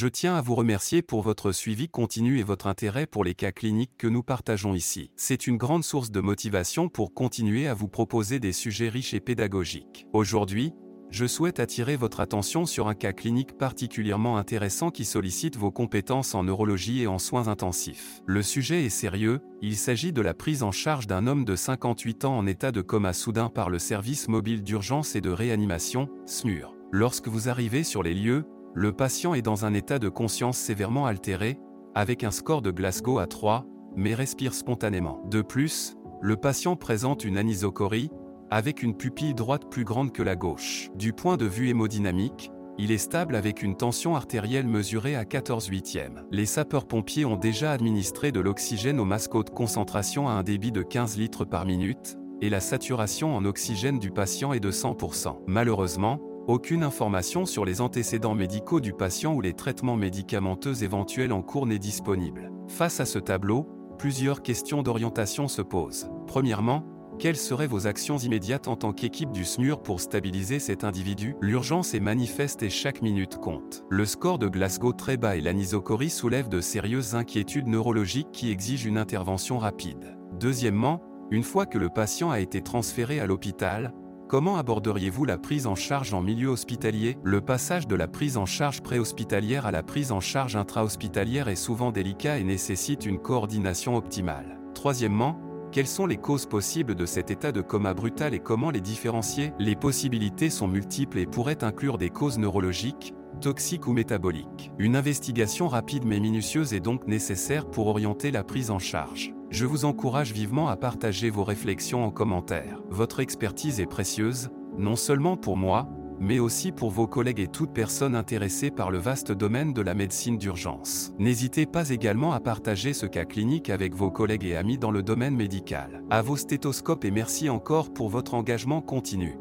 Je tiens à vous remercier pour votre suivi continu et votre intérêt pour les cas cliniques que nous partageons ici. C'est une grande source de motivation pour continuer à vous proposer des sujets riches et pédagogiques. Aujourd'hui, je souhaite attirer votre attention sur un cas clinique particulièrement intéressant qui sollicite vos compétences en neurologie et en soins intensifs. Le sujet est sérieux, il s'agit de la prise en charge d'un homme de 58 ans en état de coma soudain par le service mobile d'urgence et de réanimation, SMUR. Lorsque vous arrivez sur les lieux, le patient est dans un état de conscience sévèrement altéré, avec un score de Glasgow à 3, mais respire spontanément. De plus, le patient présente une anisocorie, avec une pupille droite plus grande que la gauche. Du point de vue hémodynamique, il est stable avec une tension artérielle mesurée à 14 huitièmes. Les sapeurs-pompiers ont déjà administré de l'oxygène au masque de concentration à un débit de 15 litres par minute, et la saturation en oxygène du patient est de 100%. Malheureusement, aucune information sur les antécédents médicaux du patient ou les traitements médicamenteux éventuels en cours n'est disponible. Face à ce tableau, plusieurs questions d'orientation se posent. Premièrement, quelles seraient vos actions immédiates en tant qu'équipe du SMUR pour stabiliser cet individu? L'urgence est manifeste et chaque minute compte. Le score de Glasgow très bas et l'anisocorie soulève de sérieuses inquiétudes neurologiques qui exigent une intervention rapide. Deuxièmement, une fois que le patient a été transféré à l'hôpital, Comment aborderiez-vous la prise en charge en milieu hospitalier? Le passage de la prise en charge préhospitalière à la prise en charge intra-hospitalière est souvent délicat et nécessite une coordination optimale. Troisièmement, quelles sont les causes possibles de cet état de coma brutal et comment les différencier? Les possibilités sont multiples et pourraient inclure des causes neurologiques, toxiques ou métaboliques. Une investigation rapide mais minutieuse est donc nécessaire pour orienter la prise en charge. Je vous encourage vivement à partager vos réflexions en commentaire. Votre expertise est précieuse, non seulement pour moi, mais aussi pour vos collègues et toute personne intéressée par le vaste domaine de la médecine d'urgence. N'hésitez pas également à partager ce cas clinique avec vos collègues et amis dans le domaine médical. À vos stéthoscopes et merci encore pour votre engagement continu.